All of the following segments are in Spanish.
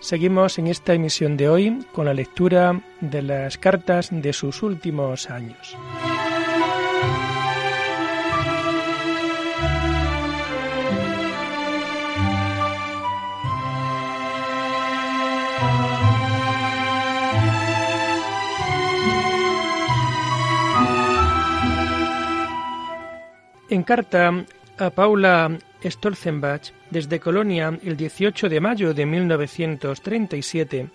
Seguimos en esta emisión de hoy con la lectura de las cartas de sus últimos años. En carta a Paula Stolzenbach desde Colonia el 18 de mayo de 1937,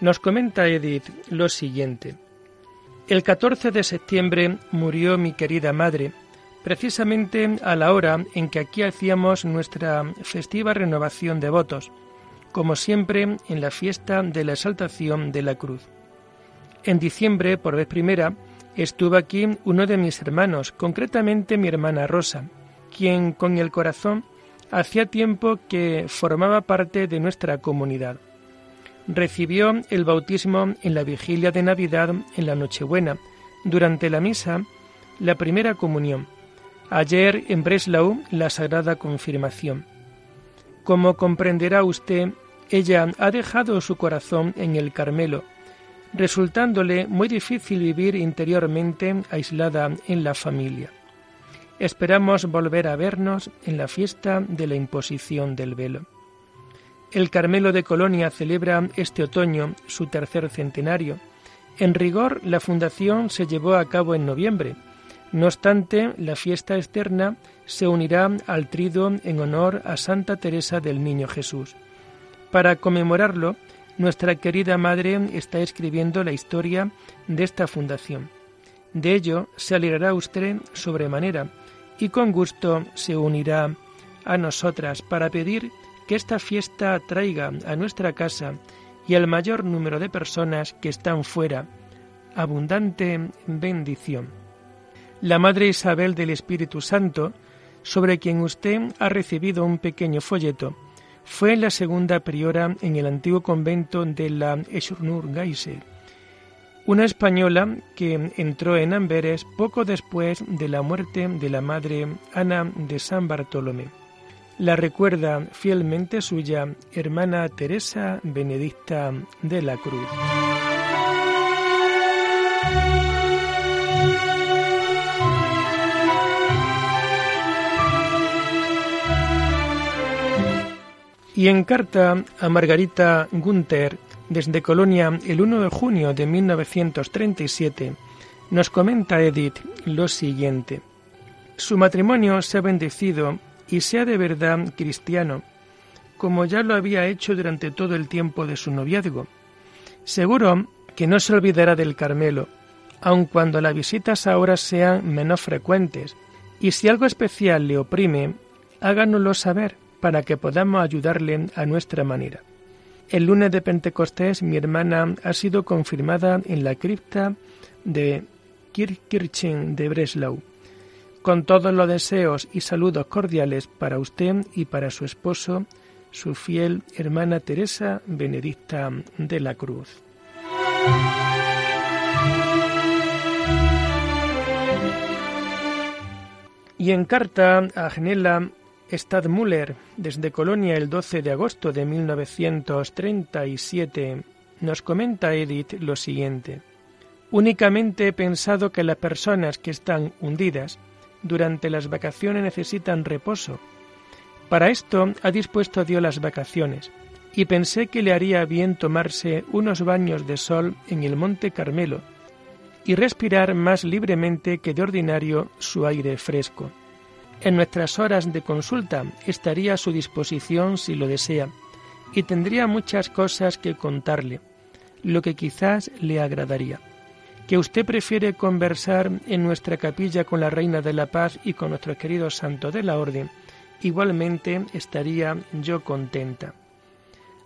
nos comenta Edith lo siguiente. El 14 de septiembre murió mi querida madre, precisamente a la hora en que aquí hacíamos nuestra festiva renovación de votos, como siempre en la fiesta de la exaltación de la cruz. En diciembre, por vez primera, estuvo aquí uno de mis hermanos, concretamente mi hermana Rosa, quien con el corazón hacía tiempo que formaba parte de nuestra comunidad. Recibió el bautismo en la vigilia de Navidad en la Nochebuena, durante la misa, la primera comunión. Ayer en Breslau, la Sagrada Confirmación. Como comprenderá usted, ella ha dejado su corazón en el Carmelo, resultándole muy difícil vivir interiormente aislada en la familia. Esperamos volver a vernos en la fiesta de la imposición del velo. El Carmelo de Colonia celebra este otoño su tercer centenario. En rigor, la fundación se llevó a cabo en noviembre. No obstante, la fiesta externa se unirá al trido en honor a Santa Teresa del Niño Jesús. Para conmemorarlo, nuestra querida Madre está escribiendo la historia de esta fundación. De ello se alegrará usted sobremanera y con gusto se unirá a nosotras para pedir que esta fiesta traiga a nuestra casa y al mayor número de personas que están fuera abundante bendición. La Madre Isabel del Espíritu Santo, sobre quien usted ha recibido un pequeño folleto, fue la segunda priora en el antiguo convento de la Eschurnur-Geise, una española que entró en Amberes poco después de la muerte de la madre Ana de San Bartolomé. La recuerda fielmente suya hermana Teresa Benedicta de la Cruz. Y en carta a Margarita Gunther desde Colonia el 1 de junio de 1937, nos comenta Edith lo siguiente. Su matrimonio se ha bendecido y sea de verdad cristiano, como ya lo había hecho durante todo el tiempo de su noviazgo. Seguro que no se olvidará del Carmelo, aun cuando las visitas ahora sean menos frecuentes, y si algo especial le oprime, háganoslo saber para que podamos ayudarle a nuestra manera. El lunes de Pentecostés mi hermana ha sido confirmada en la cripta de Kirchen de Breslau. Con todos los deseos y saludos cordiales para usted y para su esposo, su fiel hermana Teresa Benedicta de la Cruz. Y en carta a Genela Stadmüller, desde Colonia el 12 de agosto de 1937, nos comenta Edith lo siguiente. Únicamente he pensado que las personas que están hundidas durante las vacaciones necesitan reposo. Para esto ha dispuesto Dios las vacaciones, y pensé que le haría bien tomarse unos baños de sol en el Monte Carmelo y respirar más libremente que de ordinario su aire fresco. En nuestras horas de consulta estaría a su disposición si lo desea, y tendría muchas cosas que contarle, lo que quizás le agradaría. Que usted prefiere conversar en nuestra capilla con la Reina de la Paz y con nuestro querido Santo de la Orden, igualmente estaría yo contenta.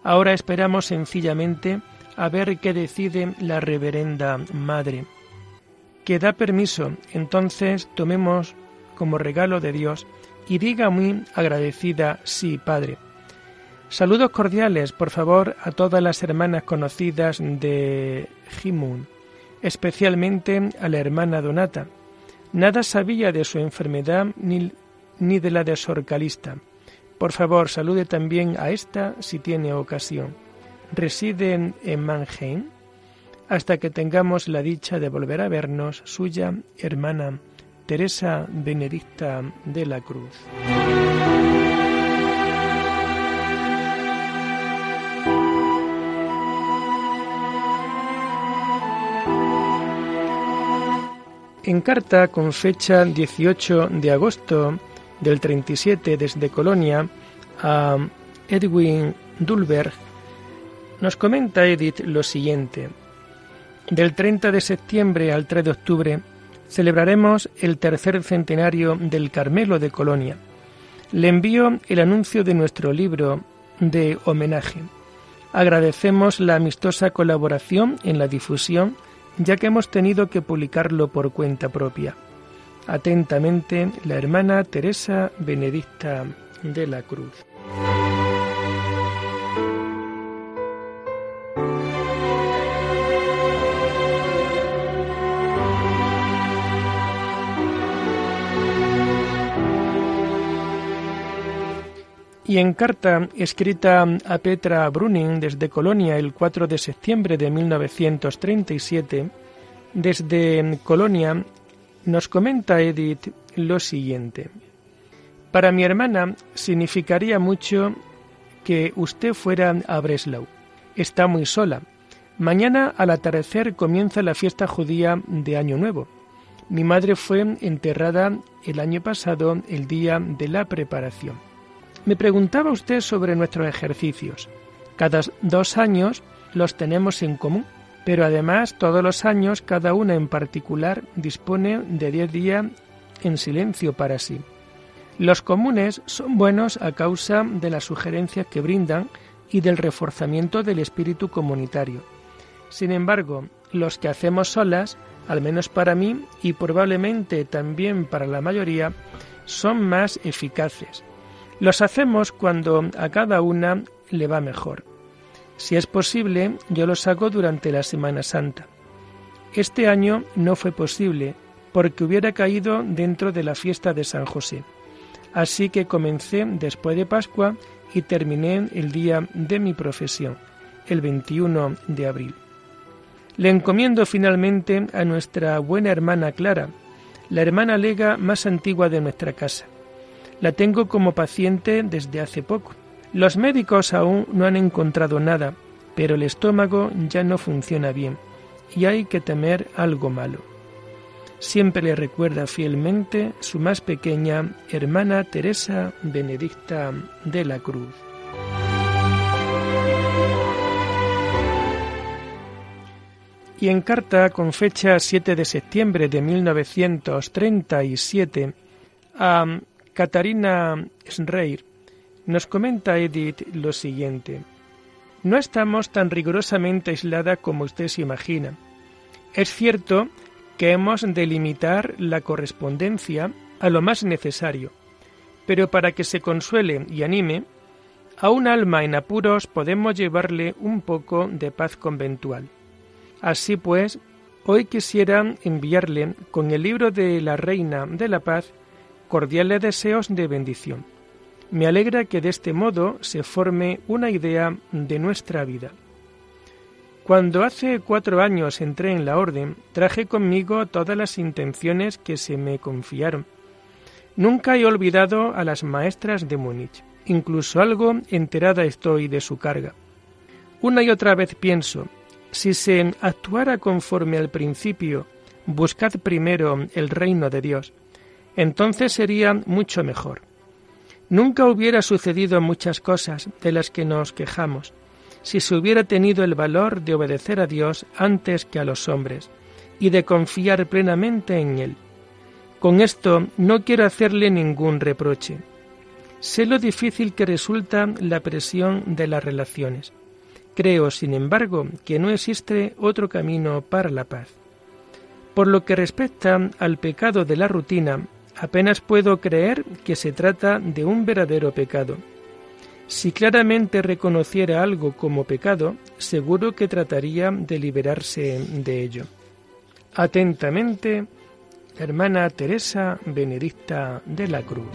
Ahora esperamos sencillamente a ver qué decide la reverenda madre. Que da permiso, entonces tomemos como regalo de Dios y diga muy agradecida, sí, Padre. Saludos cordiales, por favor, a todas las hermanas conocidas de Jimun, especialmente a la hermana Donata. Nada sabía de su enfermedad ni, ni de la de Sorcalista. Por favor, salude también a esta si tiene ocasión. Residen en Mannheim hasta que tengamos la dicha de volver a vernos, suya hermana Teresa Benedicta de la Cruz. En carta con fecha 18 de agosto del 37 desde Colonia a Edwin Dulberg, nos comenta Edith lo siguiente. Del 30 de septiembre al 3 de octubre celebraremos el tercer centenario del Carmelo de Colonia. Le envío el anuncio de nuestro libro de homenaje. Agradecemos la amistosa colaboración en la difusión ya que hemos tenido que publicarlo por cuenta propia. Atentamente, la hermana Teresa Benedicta de la Cruz. Y en carta escrita a Petra Bruning desde Colonia el 4 de septiembre de 1937, desde Colonia nos comenta Edith lo siguiente. Para mi hermana significaría mucho que usted fuera a Breslau. Está muy sola. Mañana al atardecer comienza la fiesta judía de Año Nuevo. Mi madre fue enterrada el año pasado el día de la preparación. Me preguntaba usted sobre nuestros ejercicios. Cada dos años los tenemos en común, pero además todos los años cada una en particular dispone de diez días en silencio para sí. Los comunes son buenos a causa de las sugerencias que brindan y del reforzamiento del espíritu comunitario. Sin embargo, los que hacemos solas, al menos para mí y probablemente también para la mayoría, son más eficaces, los hacemos cuando a cada una le va mejor. Si es posible, yo los hago durante la Semana Santa. Este año no fue posible porque hubiera caído dentro de la fiesta de San José. Así que comencé después de Pascua y terminé el día de mi profesión, el 21 de abril. Le encomiendo finalmente a nuestra buena hermana Clara, la hermana lega más antigua de nuestra casa. La tengo como paciente desde hace poco. Los médicos aún no han encontrado nada, pero el estómago ya no funciona bien y hay que temer algo malo. Siempre le recuerda fielmente su más pequeña hermana Teresa Benedicta de la Cruz. Y en carta con fecha 7 de septiembre de 1937 a Catarina Schreir nos comenta Edith lo siguiente. No estamos tan rigurosamente aislada como usted se imagina. Es cierto que hemos de limitar la correspondencia a lo más necesario, pero para que se consuele y anime, a un alma en apuros podemos llevarle un poco de paz conventual. Así pues, hoy quisiera enviarle con el libro de la Reina de la Paz cordiales deseos de bendición. Me alegra que de este modo se forme una idea de nuestra vida. Cuando hace cuatro años entré en la orden, traje conmigo todas las intenciones que se me confiaron. Nunca he olvidado a las maestras de Múnich, incluso algo enterada estoy de su carga. Una y otra vez pienso, si se actuara conforme al principio, buscad primero el reino de Dios, entonces sería mucho mejor. Nunca hubiera sucedido muchas cosas de las que nos quejamos si se hubiera tenido el valor de obedecer a Dios antes que a los hombres y de confiar plenamente en Él. Con esto no quiero hacerle ningún reproche. Sé lo difícil que resulta la presión de las relaciones. Creo, sin embargo, que no existe otro camino para la paz. Por lo que respecta al pecado de la rutina, apenas puedo creer que se trata de un verdadero pecado. Si claramente reconociera algo como pecado, seguro que trataría de liberarse de ello. Atentamente, hermana Teresa Benedicta de la Cruz.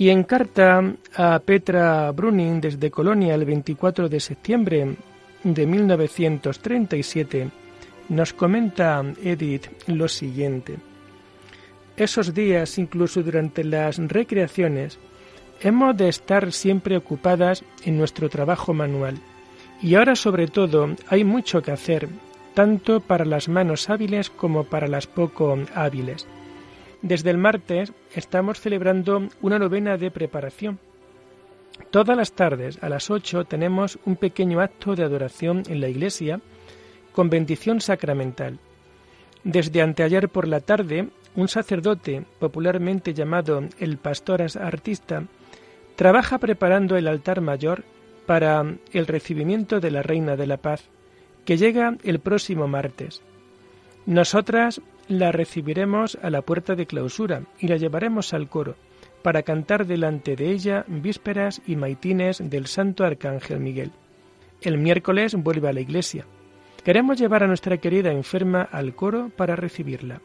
Y en carta a Petra Bruning desde Colonia el 24 de septiembre de 1937, nos comenta Edith lo siguiente. Esos días, incluso durante las recreaciones, hemos de estar siempre ocupadas en nuestro trabajo manual. Y ahora sobre todo hay mucho que hacer, tanto para las manos hábiles como para las poco hábiles. Desde el martes estamos celebrando una novena de preparación. Todas las tardes a las 8 tenemos un pequeño acto de adoración en la iglesia con bendición sacramental. Desde anteayer por la tarde, un sacerdote, popularmente llamado el pastor artista, trabaja preparando el altar mayor para el recibimiento de la Reina de la Paz, que llega el próximo martes. Nosotras la recibiremos a la puerta de clausura y la llevaremos al coro para cantar delante de ella vísperas y maitines del Santo Arcángel Miguel. El miércoles vuelve a la iglesia. Queremos llevar a nuestra querida enferma al coro para recibirla.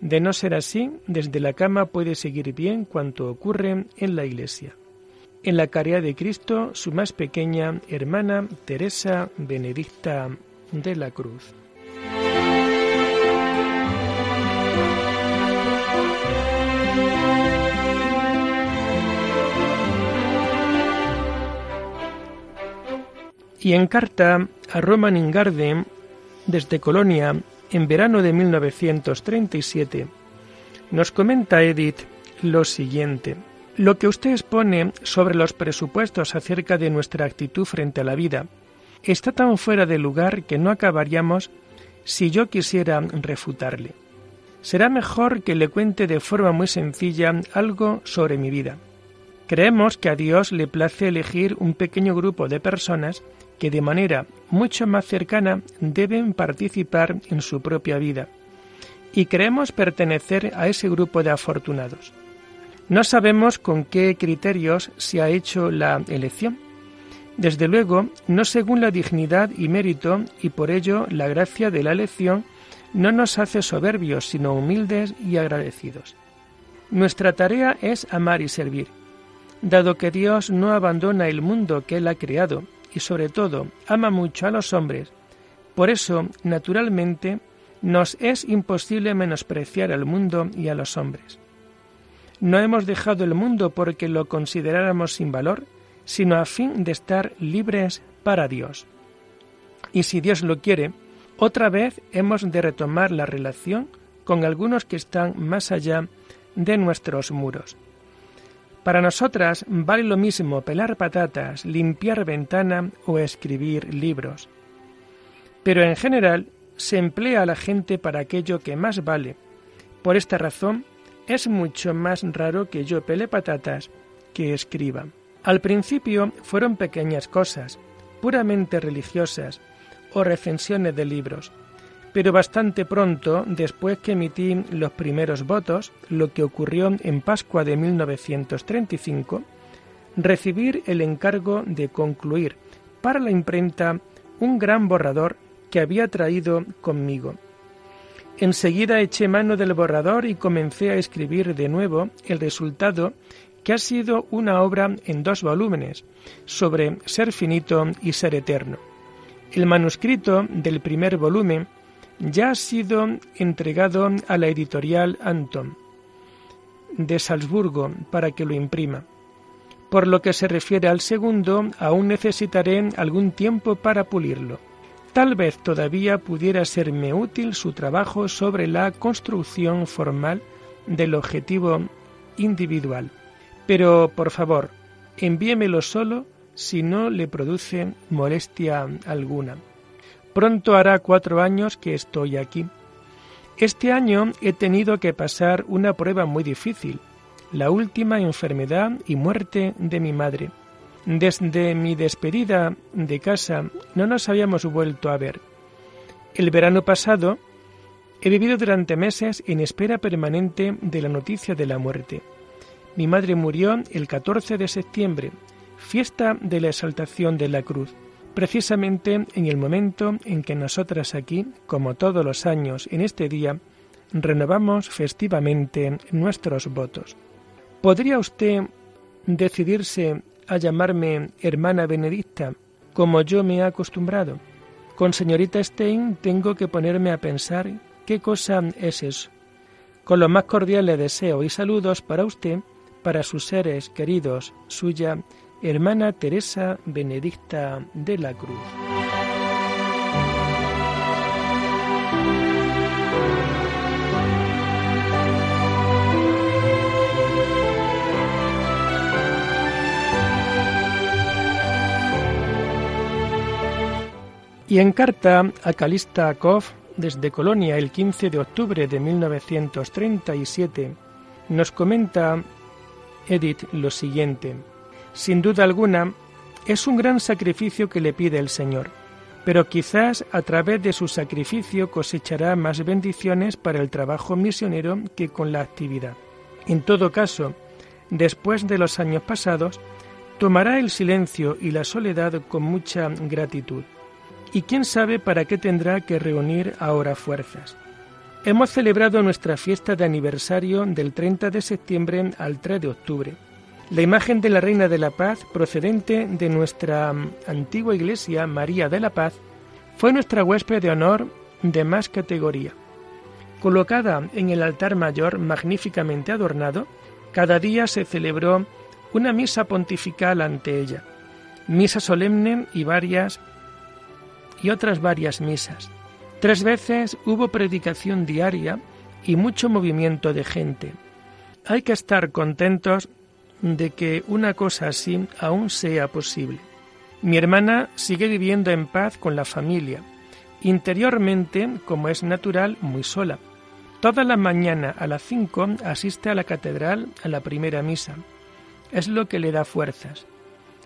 De no ser así, desde la cama puede seguir bien cuanto ocurre en la iglesia. En la caridad de Cristo, su más pequeña hermana Teresa Benedicta de la Cruz. Y en carta a Roman Ingarde desde Colonia en verano de 1937, nos comenta Edith lo siguiente. Lo que usted expone sobre los presupuestos acerca de nuestra actitud frente a la vida está tan fuera de lugar que no acabaríamos si yo quisiera refutarle. Será mejor que le cuente de forma muy sencilla algo sobre mi vida. Creemos que a Dios le place elegir un pequeño grupo de personas que de manera mucho más cercana deben participar en su propia vida. Y creemos pertenecer a ese grupo de afortunados. No sabemos con qué criterios se ha hecho la elección. Desde luego, no según la dignidad y mérito, y por ello la gracia de la elección no nos hace soberbios, sino humildes y agradecidos. Nuestra tarea es amar y servir. Dado que Dios no abandona el mundo que Él ha creado, y sobre todo ama mucho a los hombres, por eso, naturalmente, nos es imposible menospreciar al mundo y a los hombres. No hemos dejado el mundo porque lo consideráramos sin valor, sino a fin de estar libres para Dios. Y si Dios lo quiere, otra vez hemos de retomar la relación con algunos que están más allá de nuestros muros. Para nosotras vale lo mismo pelar patatas, limpiar ventana o escribir libros. Pero en general se emplea a la gente para aquello que más vale. Por esta razón, es mucho más raro que yo pele patatas que escriba. Al principio fueron pequeñas cosas, puramente religiosas, o recensiones de libros, pero bastante pronto, después que emití los primeros votos, lo que ocurrió en Pascua de 1935, recibir el encargo de concluir para la imprenta un gran borrador que había traído conmigo. Enseguida eché mano del borrador y comencé a escribir de nuevo el resultado que ha sido una obra en dos volúmenes sobre ser finito y ser eterno. El manuscrito del primer volumen ya ha sido entregado a la editorial Anton de Salzburgo para que lo imprima. Por lo que se refiere al segundo, aún necesitaré algún tiempo para pulirlo. Tal vez todavía pudiera serme útil su trabajo sobre la construcción formal del objetivo individual. Pero, por favor, envíemelo solo si no le produce molestia alguna. Pronto hará cuatro años que estoy aquí. Este año he tenido que pasar una prueba muy difícil, la última enfermedad y muerte de mi madre. Desde mi despedida de casa no nos habíamos vuelto a ver. El verano pasado he vivido durante meses en espera permanente de la noticia de la muerte. Mi madre murió el 14 de septiembre, fiesta de la exaltación de la cruz, precisamente en el momento en que nosotras aquí, como todos los años en este día, renovamos festivamente nuestros votos. ¿Podría usted decidirse a llamarme hermana Benedicta, como yo me he acostumbrado? Con señorita Stein tengo que ponerme a pensar qué cosa es eso. Con los más cordiales deseos y saludos para usted, para sus seres queridos, suya, hermana Teresa Benedicta de la Cruz. Y en carta a Calista Koff desde Colonia el 15 de octubre de 1937 nos comenta Edith lo siguiente. Sin duda alguna, es un gran sacrificio que le pide el Señor, pero quizás a través de su sacrificio cosechará más bendiciones para el trabajo misionero que con la actividad. En todo caso, después de los años pasados, tomará el silencio y la soledad con mucha gratitud y quién sabe para qué tendrá que reunir ahora fuerzas. Hemos celebrado nuestra fiesta de aniversario del 30 de septiembre al 3 de octubre. La imagen de la Reina de la Paz, procedente de nuestra mm, antigua iglesia María de la Paz, fue nuestra huésped de honor de más categoría. Colocada en el altar mayor magníficamente adornado, cada día se celebró una misa pontifical ante ella, misa solemne y varias y otras varias misas. Tres veces hubo predicación diaria y mucho movimiento de gente. Hay que estar contentos de que una cosa así aún sea posible. Mi hermana sigue viviendo en paz con la familia, interiormente, como es natural, muy sola. Toda la mañana a las cinco asiste a la catedral a la primera misa. Es lo que le da fuerzas.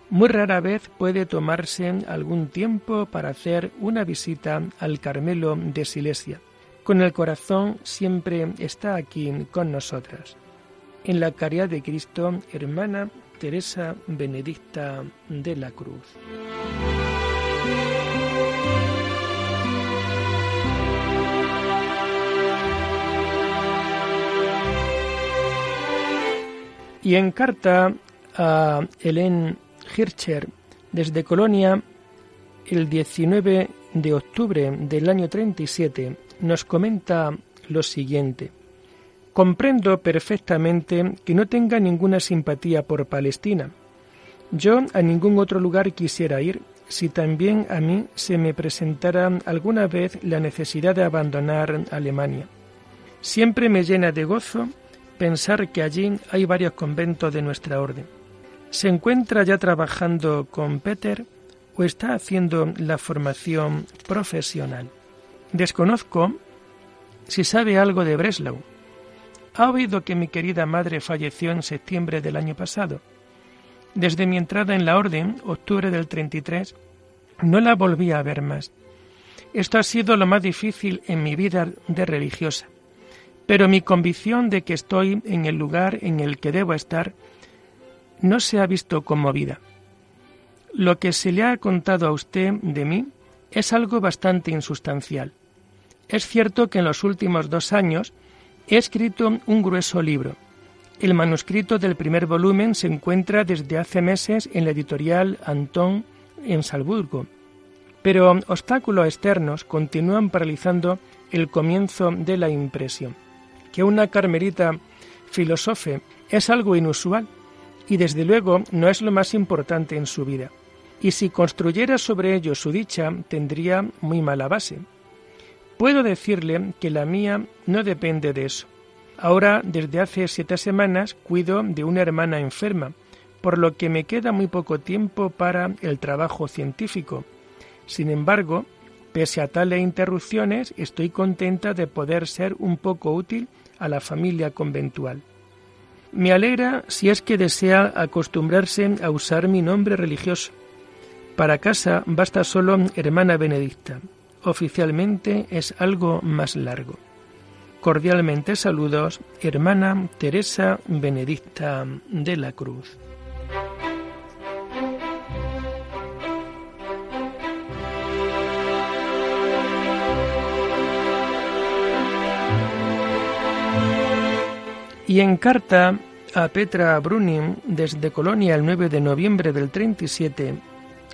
Muy rara vez puede tomarse algún tiempo para hacer una visita al Carmelo de Silesia. Con el corazón siempre está aquí con nosotras. En la caridad de Cristo, hermana Teresa Benedicta de la Cruz. Y en carta a Helen Hircher desde Colonia el 19 de octubre del año 37 nos comenta lo siguiente. Comprendo perfectamente que no tenga ninguna simpatía por Palestina. Yo a ningún otro lugar quisiera ir si también a mí se me presentara alguna vez la necesidad de abandonar Alemania. Siempre me llena de gozo pensar que allí hay varios conventos de nuestra orden. ¿Se encuentra ya trabajando con Peter o está haciendo la formación profesional? Desconozco si sabe algo de Breslau. ¿Ha oído que mi querida madre falleció en septiembre del año pasado? Desde mi entrada en la orden, octubre del 33, no la volví a ver más. Esto ha sido lo más difícil en mi vida de religiosa, pero mi convicción de que estoy en el lugar en el que debo estar no se ha visto conmovida. Lo que se le ha contado a usted de mí es algo bastante insustancial. Es cierto que en los últimos dos años he escrito un grueso libro. El manuscrito del primer volumen se encuentra desde hace meses en la editorial Antón en Salzburgo. Pero obstáculos externos continúan paralizando el comienzo de la impresión. Que una carmelita filosofe es algo inusual y desde luego no es lo más importante en su vida. Y si construyera sobre ello su dicha, tendría muy mala base. Puedo decirle que la mía no depende de eso. Ahora, desde hace siete semanas, cuido de una hermana enferma, por lo que me queda muy poco tiempo para el trabajo científico. Sin embargo, Pese a tales interrupciones, estoy contenta de poder ser un poco útil a la familia conventual. Me alegra si es que desea acostumbrarse a usar mi nombre religioso. Para casa basta solo hermana Benedicta. Oficialmente es algo más largo. Cordialmente saludos, hermana Teresa Benedicta de la Cruz. Y en carta a Petra Brunin desde Colonia el 9 de noviembre del 37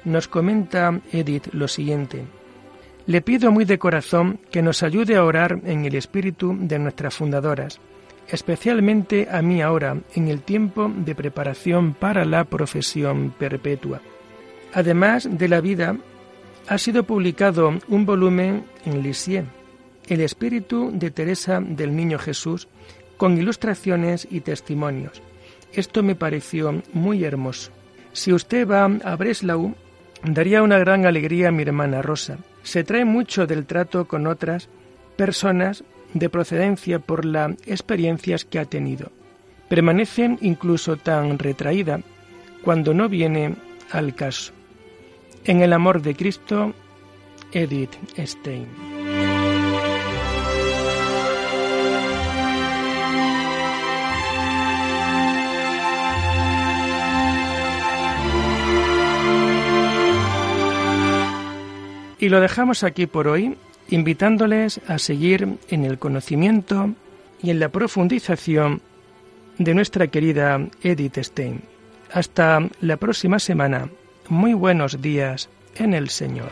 nos comenta Edith lo siguiente. Le pido muy de corazón que nos ayude a orar en el espíritu de nuestras fundadoras, especialmente a mí ahora, en el tiempo de preparación para la profesión perpetua. Además de la vida, ha sido publicado un volumen en Lisieux, El espíritu de Teresa del Niño Jesús, con ilustraciones y testimonios. Esto me pareció muy hermoso. Si usted va a Breslau, daría una gran alegría a mi hermana Rosa. Se trae mucho del trato con otras personas de procedencia por las experiencias que ha tenido. Permanece incluso tan retraída cuando no viene al caso. En el amor de Cristo, Edith Stein. Lo dejamos aquí por hoy, invitándoles a seguir en el conocimiento y en la profundización de nuestra querida Edith Stein. Hasta la próxima semana. Muy buenos días en el Señor.